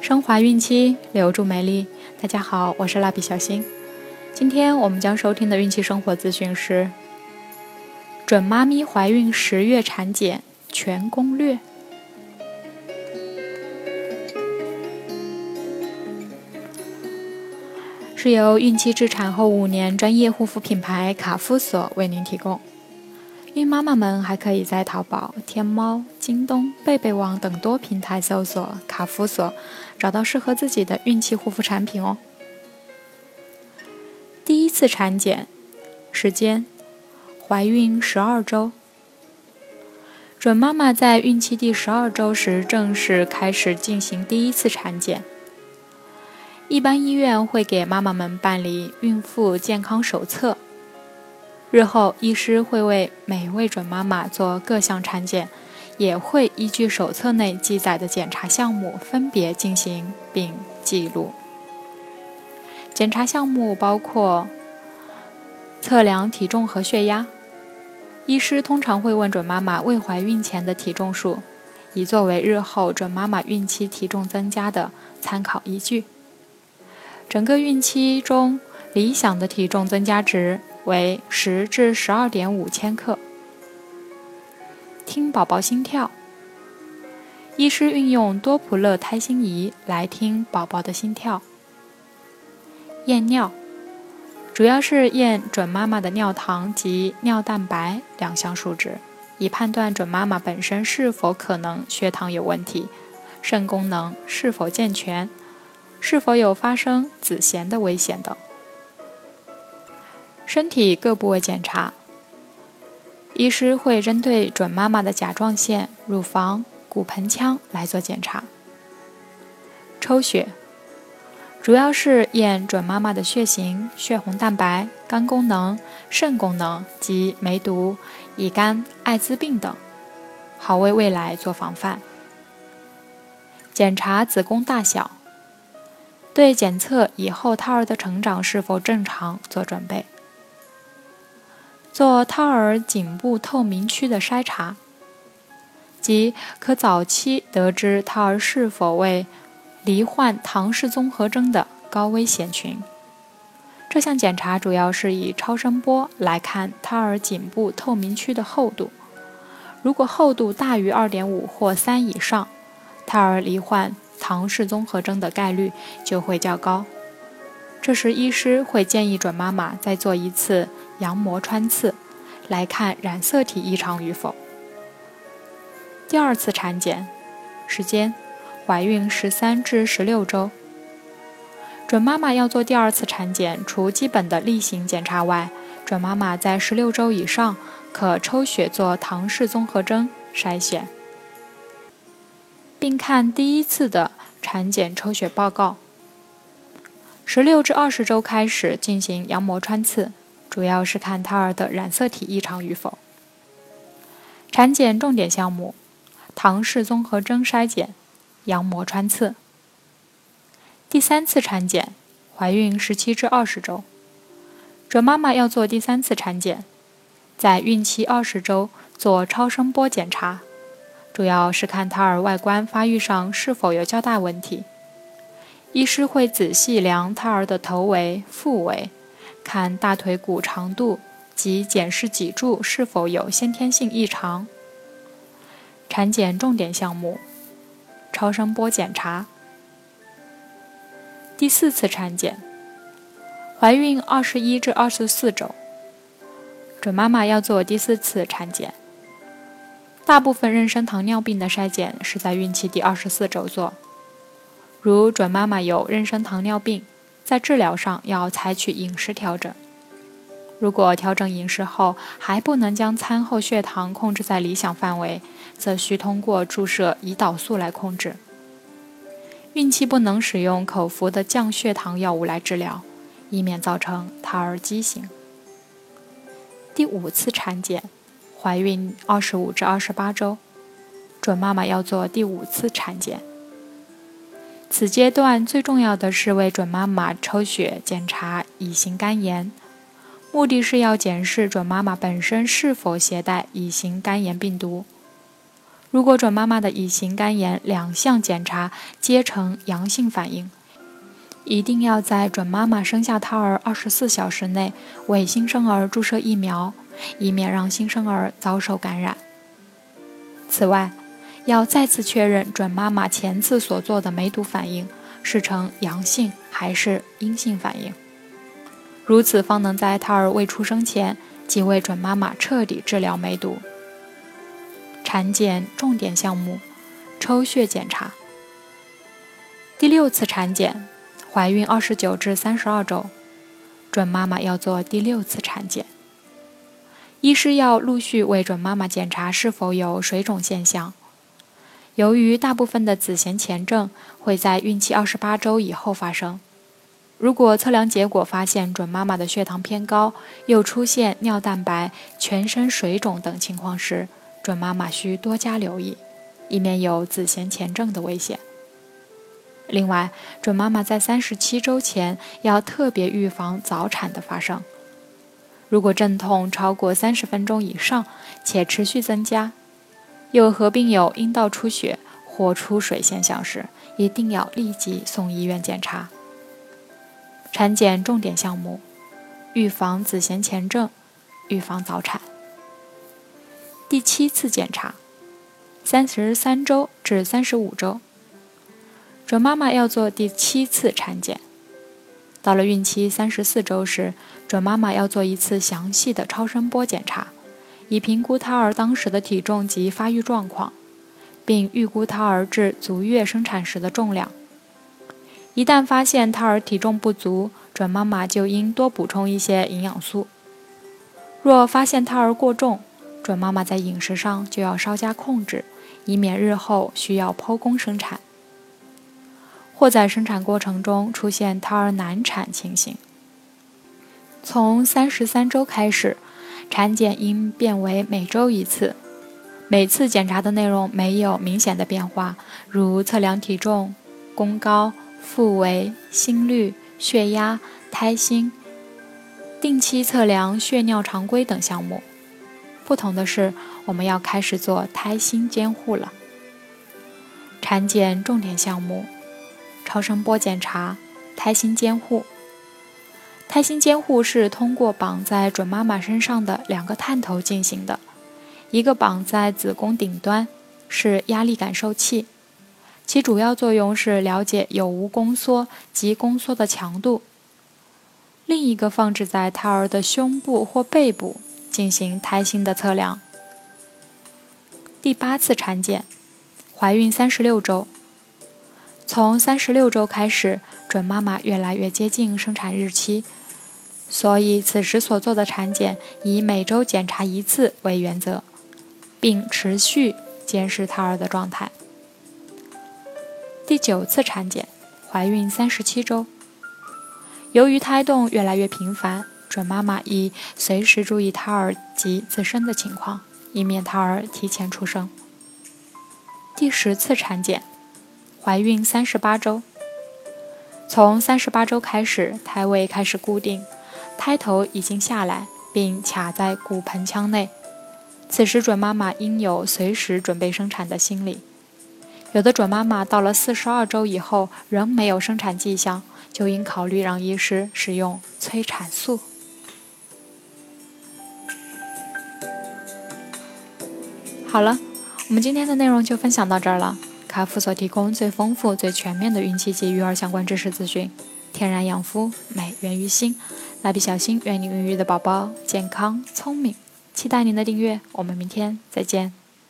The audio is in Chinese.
升华孕期，留住美丽。大家好，我是蜡笔小新。今天我们将收听的孕期生活资讯是：准妈咪怀孕十月产检全攻略。是由孕期至产后五年专业护肤品牌卡夫索为您提供。孕妈妈们还可以在淘宝、天猫、京东、贝贝网等多平台搜索“卡夫索”，找到适合自己的孕期护肤产品哦。第一次产检时间：怀孕十二周。准妈妈在孕期第十二周时正式开始进行第一次产检。一般医院会给妈妈们办理孕妇健康手册。日后，医师会为每位准妈妈做各项产检，也会依据手册内记载的检查项目分别进行并记录。检查项目包括测量体重和血压。医师通常会问准妈妈未怀孕前的体重数，以作为日后准妈妈孕期体重增加的参考依据。整个孕期中理想的体重增加值。为十至十二点五千克。听宝宝心跳，医师运用多普勒胎心仪来听宝宝的心跳。验尿，主要是验准妈妈的尿糖及尿蛋白两项数值，以判断准妈妈本身是否可能血糖有问题，肾功能是否健全，是否有发生子痫的危险等。身体各部位检查，医师会针对准妈妈的甲状腺、乳房、骨盆腔来做检查。抽血，主要是验准妈妈的血型、血红蛋白、肝功能、肾功能及梅毒、乙肝、艾滋病等，好为未来做防范。检查子宫大小，对检测以后胎儿的成长是否正常做准备。做胎儿颈部透明区的筛查，即可早期得知胎儿是否为罹患唐氏综合征的高危险群。这项检查主要是以超声波来看胎儿颈部透明区的厚度，如果厚度大于二点五或三以上，胎儿罹患唐氏综合征的概率就会较高。这时，医师会建议准妈妈再做一次羊膜穿刺，来看染色体异常与否。第二次产检时间：怀孕十三至十六周。准妈妈要做第二次产检，除基本的例行检查外，准妈妈在十六周以上可抽血做唐氏综合征筛选，并看第一次的产检抽血报告。十六至二十周开始进行羊膜穿刺，主要是看胎儿的染色体异常与否。产检重点项目：唐氏综合征筛检、羊膜穿刺。第三次产检，怀孕十七至二十周，准妈妈要做第三次产检，在孕期二十周做超声波检查，主要是看胎儿外观发育上是否有较大问题。医师会仔细量胎儿的头围、腹围，看大腿骨长度及检视脊柱是否有先天性异常。产检重点项目：超声波检查。第四次产检，怀孕二十一至二十四周，准妈妈要做第四次产检。大部分妊娠糖尿病的筛检是在孕期第二十四周做。如准妈妈有妊娠糖尿病，在治疗上要采取饮食调整。如果调整饮食后还不能将餐后血糖控制在理想范围，则需通过注射胰岛素来控制。孕期不能使用口服的降血糖药物来治疗，以免造成胎儿畸形。第五次产检，怀孕二十五至二十八周，准妈妈要做第五次产检。此阶段最重要的是为准妈妈抽血检查乙型肝炎，目的是要检视准妈妈本身是否携带乙型肝炎病毒。如果准妈妈的乙型肝炎两项检查皆呈阳性反应，一定要在准妈妈生下胎儿二十四小时内为新生儿注射疫苗，以免让新生儿遭受感染。此外，要再次确认准妈妈前次所做的梅毒反应是呈阳性还是阴性反应，如此方能在胎儿未出生前即为准妈妈彻底治疗梅毒。产检重点项目：抽血检查。第六次产检。怀孕二十九至三十二周，准妈妈要做第六次产检。医师要陆续为准妈妈检查是否有水肿现象。由于大部分的子痫前症会在孕期二十八周以后发生，如果测量结果发现准妈妈的血糖偏高，又出现尿蛋白、全身水肿等情况时，准妈妈需多加留意，以免有子痫前症的危险。另外，准妈妈在三十七周前要特别预防早产的发生。如果阵痛超过三十分钟以上且持续增加，又合并有阴道出血或出水现象时，一定要立即送医院检查。产检重点项目：预防子痫前症，预防早产。第七次检查，三十三周至三十五周。准妈妈要做第七次产检，到了孕期三十四周时，准妈妈要做一次详细的超声波检查，以评估胎儿当时的体重及发育状况，并预估胎儿至足月生产时的重量。一旦发现胎儿体重不足，准妈妈就应多补充一些营养素。若发现胎儿过重，准妈妈在饮食上就要稍加控制，以免日后需要剖宫生产。或在生产过程中出现胎儿难产情形。从三十三周开始，产检应变为每周一次，每次检查的内容没有明显的变化，如测量体重、宫高、腹围、心率、血压、胎心、定期测量血尿常规等项目。不同的是，我们要开始做胎心监护了。产检重点项目。超声波检查、胎心监护。胎心监护是通过绑在准妈妈身上的两个探头进行的，一个绑在子宫顶端，是压力感受器，其主要作用是了解有无宫缩及宫缩的强度；另一个放置在胎儿的胸部或背部，进行胎心的测量。第八次产检，怀孕三十六周。从三十六周开始，准妈妈越来越接近生产日期，所以此时所做的产检以每周检查一次为原则，并持续监视胎儿的状态。第九次产检，怀孕三十七周，由于胎动越来越频繁，准妈妈宜随时注意胎儿及自身的情况，以免胎儿提前出生。第十次产检。怀孕三十八周，从三十八周开始，胎位开始固定，胎头已经下来，并卡在骨盆腔内。此时，准妈妈应有随时准备生产的心理。有的准妈妈到了四十二周以后仍没有生产迹象，就应考虑让医师使用催产素。好了，我们今天的内容就分享到这儿了。卡夫所提供最丰富、最全面的孕期及育儿相关知识咨询，天然养肤，美源于心。蜡笔小新，愿你孕育的宝宝健康聪明。期待您的订阅，我们明天再见。